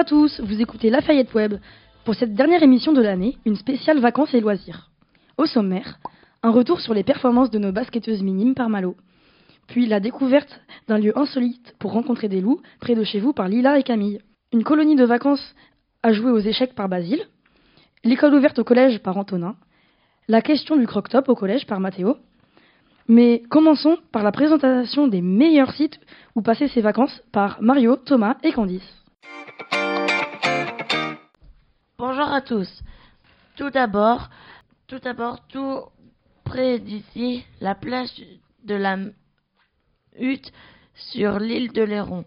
À tous, vous écoutez Lafayette Web. Pour cette dernière émission de l'année, une spéciale vacances et loisirs. Au sommaire, un retour sur les performances de nos basketteuses minimes par Malo. Puis la découverte d'un lieu insolite pour rencontrer des loups près de chez vous par Lila et Camille. Une colonie de vacances à jouer aux échecs par Basile. L'école ouverte au collège par Antonin. La question du croque-top au collège par Mathéo. Mais commençons par la présentation des meilleurs sites où passer ses vacances par Mario, Thomas et Candice. Bonjour à tous. Tout d'abord, tout d'abord, tout près d'ici, la plage de la hutte sur l'île de Léron.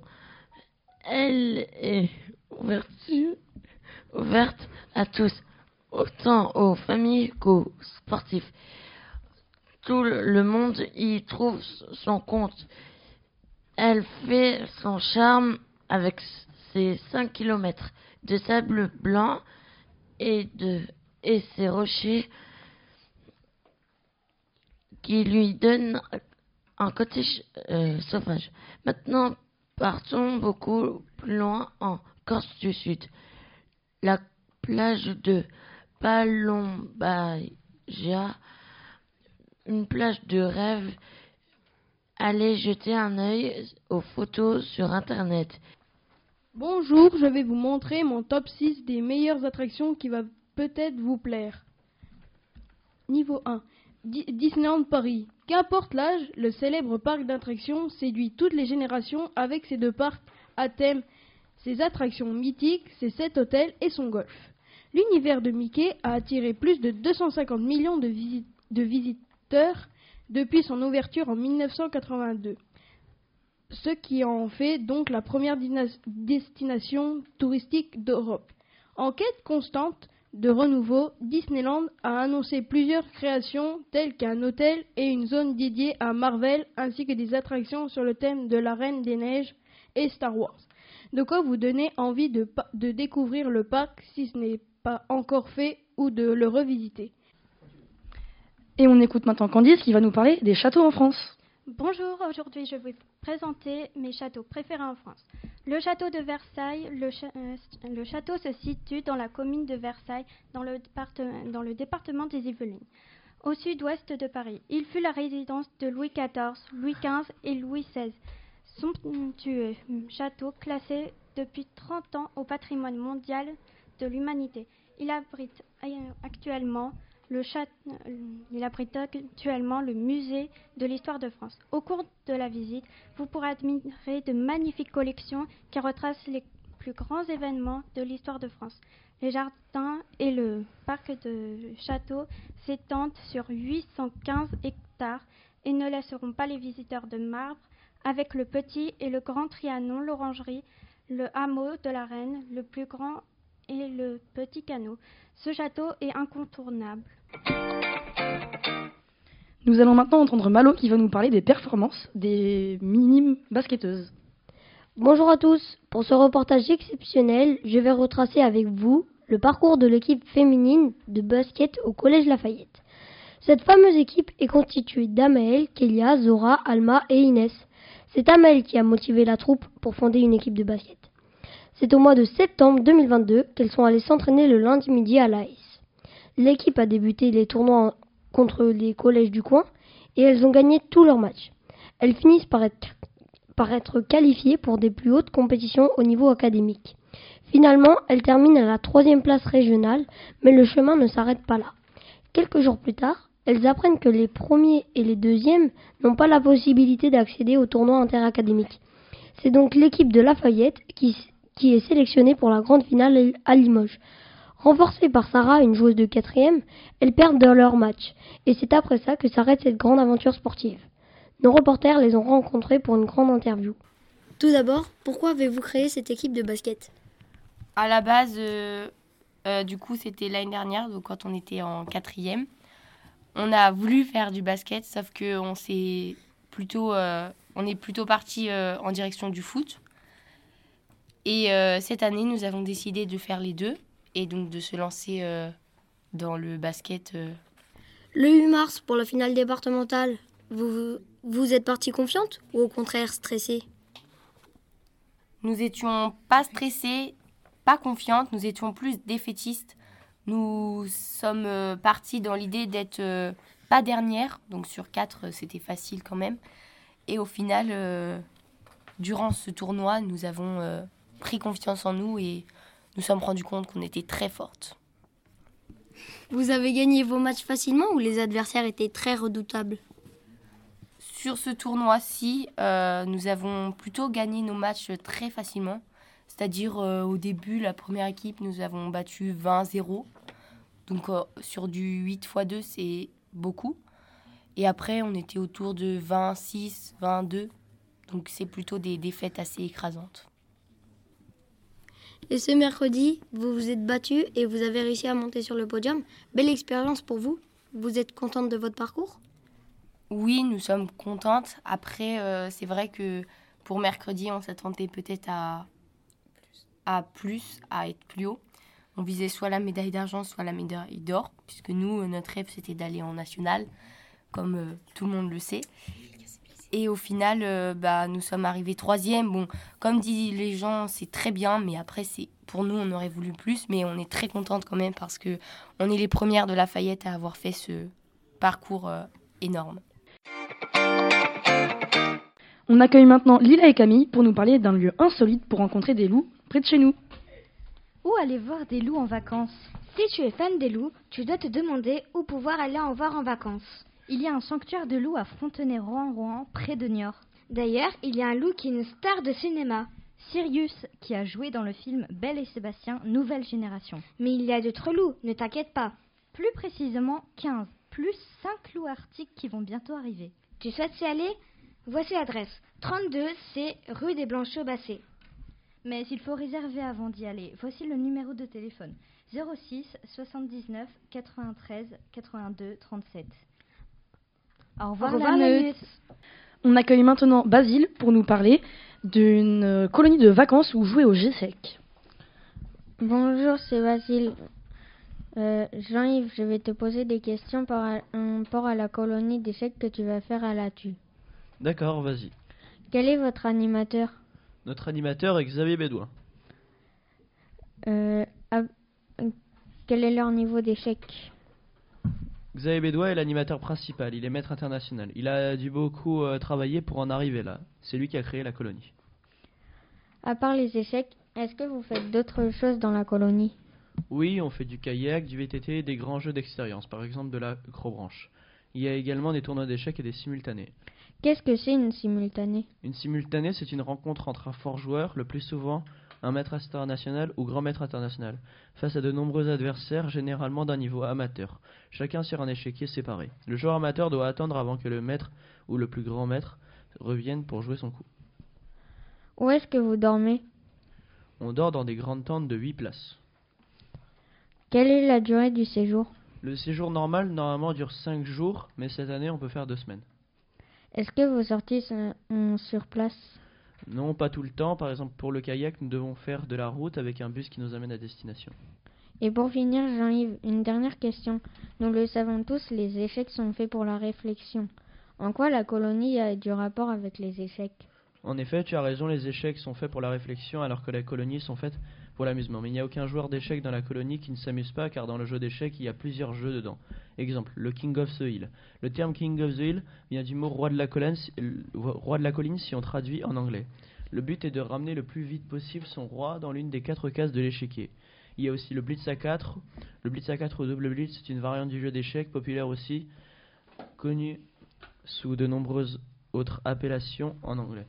Elle est ouverte, ouverte à tous, autant aux familles qu'aux sportifs. Tout le monde y trouve son compte. Elle fait son charme avec ses 5 kilomètres de sable blanc et, de, et ses rochers qui lui donnent un côté euh, sauvage. Maintenant, partons beaucoup plus loin en Corse du Sud. La plage de Palombagia, une plage de rêve. Allez jeter un œil aux photos sur Internet. Bonjour, je vais vous montrer mon top 6 des meilleures attractions qui va peut-être vous plaire. Niveau 1. Disneyland Paris. Qu'importe l'âge, le célèbre parc d'attractions séduit toutes les générations avec ses deux parcs à thème, ses attractions mythiques, ses sept hôtels et son golf. L'univers de Mickey a attiré plus de 250 millions de, visiteurs depuis son ouverture en 1982 ce qui en fait donc la première destination touristique d'Europe. En quête constante de renouveau, Disneyland a annoncé plusieurs créations telles qu'un hôtel et une zone dédiée à Marvel ainsi que des attractions sur le thème de la Reine des Neiges et Star Wars. De quoi vous donner envie de, de découvrir le parc si ce n'est pas encore fait ou de le revisiter? Et on écoute maintenant Candice qui va nous parler des châteaux en France. Bonjour, aujourd'hui je vais vous présenter mes châteaux préférés en France. Le château de Versailles, euh, le, château se situe dans la commune de Versailles, dans le, dans le département des Yvelines, au sud-ouest de Paris. Il fut la résidence de Louis XIV, Louis XV et Louis XVI. Somptueux château classé depuis 30 ans au patrimoine mondial de l'humanité. Il abrite euh, actuellement le il abrite actuellement le musée de l'histoire de France. Au cours de la visite, vous pourrez admirer de magnifiques collections qui retracent les plus grands événements de l'histoire de France. Les jardins et le parc de château s'étendent sur 815 hectares et ne laisseront pas les visiteurs de marbre avec le petit et le grand Trianon, l'orangerie, le hameau de la Reine, le plus grand et le petit canot. Ce château est incontournable. Nous allons maintenant entendre Malo qui va nous parler des performances des minimes basketteuses. Bonjour à tous. Pour ce reportage exceptionnel, je vais retracer avec vous le parcours de l'équipe féminine de basket au Collège Lafayette. Cette fameuse équipe est constituée d'Amael, Kélia, Zora, Alma et Inès. C'est Amael qui a motivé la troupe pour fonder une équipe de basket. C'est au mois de septembre 2022 qu'elles sont allées s'entraîner le lundi midi à l'AIS. L'équipe a débuté les tournois contre les collèges du coin et elles ont gagné tous leurs matchs. Elles finissent par être, qualifiées pour des plus hautes compétitions au niveau académique. Finalement, elles terminent à la troisième place régionale, mais le chemin ne s'arrête pas là. Quelques jours plus tard, elles apprennent que les premiers et les deuxièmes n'ont pas la possibilité d'accéder au tournoi interacadémique. C'est donc l'équipe de Lafayette qui, qui est sélectionnée pour la grande finale à Limoges. Renforcées par Sarah, une joueuse de quatrième, elles perdent dans leur match, et c'est après ça que s'arrête cette grande aventure sportive. Nos reporters les ont rencontrés pour une grande interview. Tout d'abord, pourquoi avez-vous créé cette équipe de basket? À la base, euh, euh, du coup, c'était l'année dernière, donc quand on était en quatrième. On a voulu faire du basket, sauf que on s'est plutôt, euh, on est plutôt parti en direction du foot. Et cette année, nous avons décidé de faire les deux et donc de se lancer euh, dans le basket. Euh. Le 8 mars pour la finale départementale, vous, vous êtes partie confiante ou au contraire stressée? Nous étions pas stressés pas confiantes, nous étions plus défaitistes. Nous sommes euh, partis dans l'idée d'être euh, pas dernière, donc sur quatre, euh, c'était facile quand même. Et au final, euh, durant ce tournoi, nous avons euh, pris confiance en nous et nous sommes rendus compte qu'on était très fortes. Vous avez gagné vos matchs facilement ou les adversaires étaient très redoutables? Sur ce tournoi-ci, euh, nous avons plutôt gagné nos matchs très facilement. C'est-à-dire euh, au début, la première équipe, nous avons battu 20-0. Donc euh, sur du 8 x 2, c'est beaucoup. Et après, on était autour de 26, 22. Donc c'est plutôt des défaites assez écrasantes. Et ce mercredi, vous vous êtes battu et vous avez réussi à monter sur le podium. Belle expérience pour vous. Vous êtes contente de votre parcours? Oui, nous sommes contentes. Après, euh, c'est vrai que pour mercredi, on s'attendait peut-être à, à plus, à être plus haut. On visait soit la médaille d'argent, soit la médaille d'or, puisque nous, euh, notre rêve, c'était d'aller en national, comme euh, tout le monde le sait. Et au final, euh, bah, nous sommes arrivés troisième. Bon, comme disent les gens, c'est très bien, mais après, c'est pour nous, on aurait voulu plus, mais on est très contente quand même parce que on est les premières de Lafayette à avoir fait ce parcours euh, énorme. On accueille maintenant Lila et Camille pour nous parler d'un lieu insolite pour rencontrer des loups près de chez nous. Où aller voir des loups en vacances? Si tu es fan des loups, tu dois te demander où pouvoir aller en voir en vacances. Il y a un sanctuaire de loups à Fontenay-Rohan-Rohan, près de Niort. D'ailleurs, il y a un loup qui est une star de cinéma. Sirius, qui a joué dans le film Belle et Sébastien, Nouvelle Génération. Mais il y a d'autres loups, ne t'inquiète pas. Plus précisément 15, plus 5 loups arctiques qui vont bientôt arriver. Tu souhaites y aller? Voici l'adresse. 32, c'est rue des Blanchots-Bassés. Mais il faut réserver avant d'y aller. Voici le numéro de téléphone 06 79 93 82 37. Au revoir, Au revoir, la la meute. meute. On accueille maintenant Basile pour nous parler d'une euh, colonie de vacances où jouer au G-Sec. Bonjour, c'est Basile. Euh, Jean-Yves, je vais te poser des questions par rapport à la colonie d'échecs que tu vas faire à la TU. D'accord, vas-y. Quel est votre animateur? Notre animateur est Xavier Bédouin. Euh, à- Quel est leur niveau d'échecs Xavier Bédouin est l'animateur principal, il est maître international. Il a dû beaucoup euh, travailler pour en arriver là. C'est lui qui a créé la colonie. À part les échecs, est-ce que vous faites d'autres choses dans la colonie? Oui, on fait du kayak, du VTT et des grands jeux d'expérience, par exemple de la crobranche. Il y a également des tournois d'échecs et des simultanés. Qu'est-ce que c'est une simultanée? Une simultanée, c'est une rencontre entre un fort joueur, le plus souvent un maître international ou grand maître international, face à de nombreux adversaires, généralement d'un niveau amateur, chacun sur un échiquier séparé. Le joueur amateur doit attendre avant que le maître ou le plus grand maître revienne pour jouer son coup. Où est-ce que vous dormez? On dort dans des grandes tentes de 8 places. Quelle est la durée du séjour? Le séjour normal, normalement, dure 5 jours, mais cette année, on peut faire 2 semaines. Est-ce que vos sorties sont sur place? Non, pas tout le temps. Par exemple, pour le kayak, nous devons faire de la route avec un bus qui nous amène à destination. Et pour finir, Jean-Yves, une dernière question. Nous le savons tous, les échecs sont faits pour la réflexion. En quoi la colonie a du rapport avec les échecs? En effet, tu as raison, les échecs sont faits pour la réflexion alors que les colonies sont faites pour l'amusement. Mais il n'y a aucun joueur d'échecs dans la colonie qui ne s'amuse pas car dans le jeu d'échecs, il y a plusieurs jeux dedans. Exemple, le King of the Hill. Le terme King of the Hill vient du mot roi de la colline, euh, roi de la colline si on traduit en anglais. Le but est de ramener le plus vite possible son roi dans l'une des quatre cases de l'échiquier. Il y a aussi le Blitz à 4. Le Blitz à 4 ou double Blitz est une variante du jeu d'échecs populaire aussi, connue sous de nombreuses autres appellations en anglais.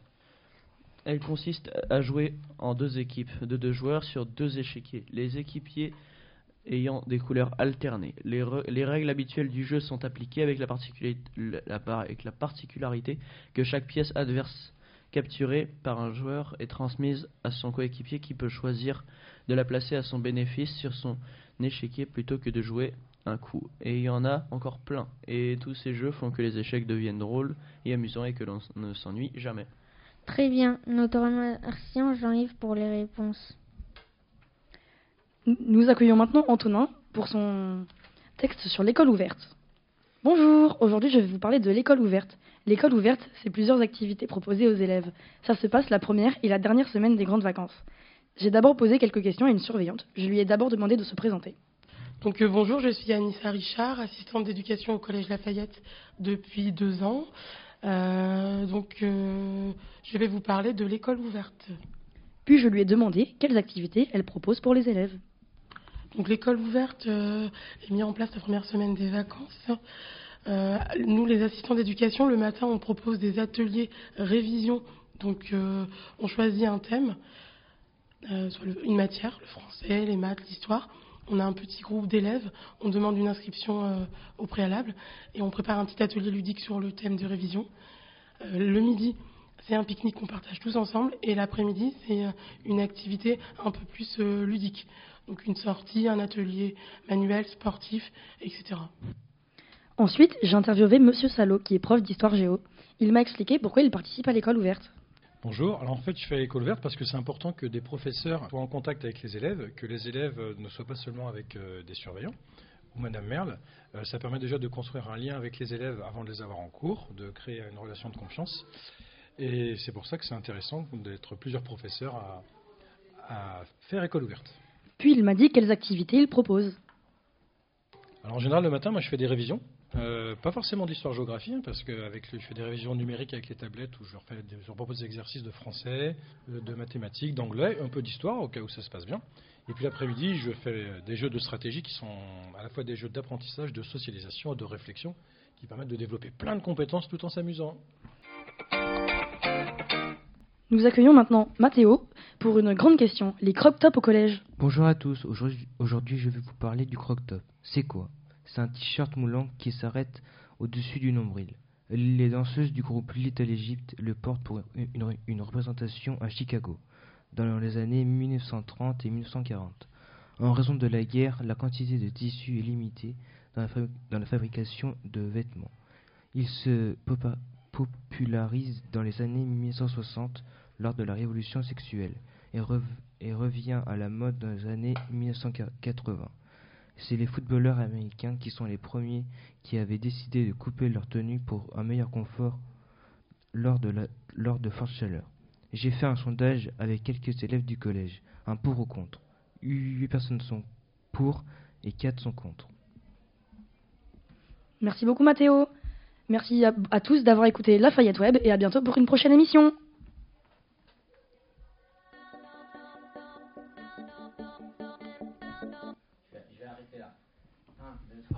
Elle consiste à jouer en deux équipes de deux joueurs sur deux échiquiers, les équipiers ayant des couleurs alternées. Les, règles habituelles du jeu sont appliquées avec la, avec la particularité que chaque pièce adverse capturée par un joueur est transmise à son coéquipier qui peut choisir de la placer à son bénéfice sur son échiquier plutôt que de jouer un coup. Et il y en a encore plein. Et tous ces jeux font que les échecs deviennent drôles et amusants et que l'on ne s'ennuie jamais. Très bien, nous te remercions Jean-Yves pour les réponses. Nous accueillons maintenant Antonin pour son texte sur l'école ouverte. Bonjour, aujourd'hui je vais vous parler de l'école ouverte. L'école ouverte, c'est plusieurs activités proposées aux élèves. Ça se passe la première et la dernière semaine des grandes vacances. J'ai d'abord posé quelques questions à une surveillante. Je lui ai d'abord demandé de se présenter. Donc euh, bonjour, je suis Anissa Richard, assistante d'éducation au Collège Lafayette depuis deux ans. Euh, donc euh, je vais vous parler de l'école ouverte. Puis je lui ai demandé quelles activités elle propose pour les élèves. Donc l'école ouverte euh, est mise en place la première semaine des vacances. Nous, les assistants d'éducation, le matin, on propose des ateliers révision. Donc on choisit un thème, soit le- une matière, le français, les maths, l'histoire. On a un petit groupe d'élèves, on demande une inscription euh, au préalable et on prépare un petit atelier ludique sur le thème de révision. Euh, le midi, c'est un pique-nique qu'on partage tous ensemble et l'après-midi, c'est euh, une activité un peu plus ludique. Donc une sortie, un atelier manuel, sportif, etc. Ensuite, j'ai interviewé Monsieur Salo, qui est prof d'histoire géo. Il m'a expliqué pourquoi il participe à l'école ouverte. Bonjour, alors en fait je fais l'école ouverte parce que c'est important que des professeurs soient en contact avec les élèves, que les élèves euh, ne soient pas seulement avec euh, des surveillants ou Madame Merle. Euh, ça permet déjà de construire un lien avec les élèves avant de les avoir en cours, de créer une relation de confiance. Et c'est pour ça que c'est intéressant d'être plusieurs professeurs à, à faire école ouverte. Puis il m'a dit quelles activités il propose. Alors en général le matin moi je fais des révisions. Euh, pas forcément d'histoire-géographie, hein, parce que avec le- je fais des révisions numériques avec les tablettes où je leur, fais des- je leur propose des exercices de français, euh, de mathématiques, d'anglais, un peu d'histoire au cas où ça se passe bien. Et puis l'après-midi, je fais euh, des jeux de stratégie qui sont à la fois des jeux d'apprentissage, de socialisation et de réflexion qui permettent de développer plein de compétences tout en s'amusant. Nous accueillons maintenant Mathéo pour une grande question. Les crop tops au collège. Bonjour à tous, aujourd'hui aujourd'hui, je vais vous parler du croc-top. C'est quoi? C'est un t-shirt moulant qui s'arrête au-dessus du nombril. Les danseuses du groupe Little Egypt le portent pour une, représentation à Chicago, dans les années 1930 et 1940. En raison de la guerre, la quantité de tissu est limitée dans la, fabrication de vêtements. Il se popularise dans les années 1960 lors de la révolution sexuelle et revient à la mode dans les années 1980. C'est les footballeurs américains qui sont les premiers qui avaient décidé de couper leur tenue pour un meilleur confort lors de, la, lors de fortes chaleurs. J'ai fait un sondage avec quelques élèves du collège, un pour ou contre? 8 personnes sont pour et 4 sont contre. Merci beaucoup Mathéo. Merci à, à tous d'avoir écouté Lafayette Web et à bientôt pour une prochaine émission.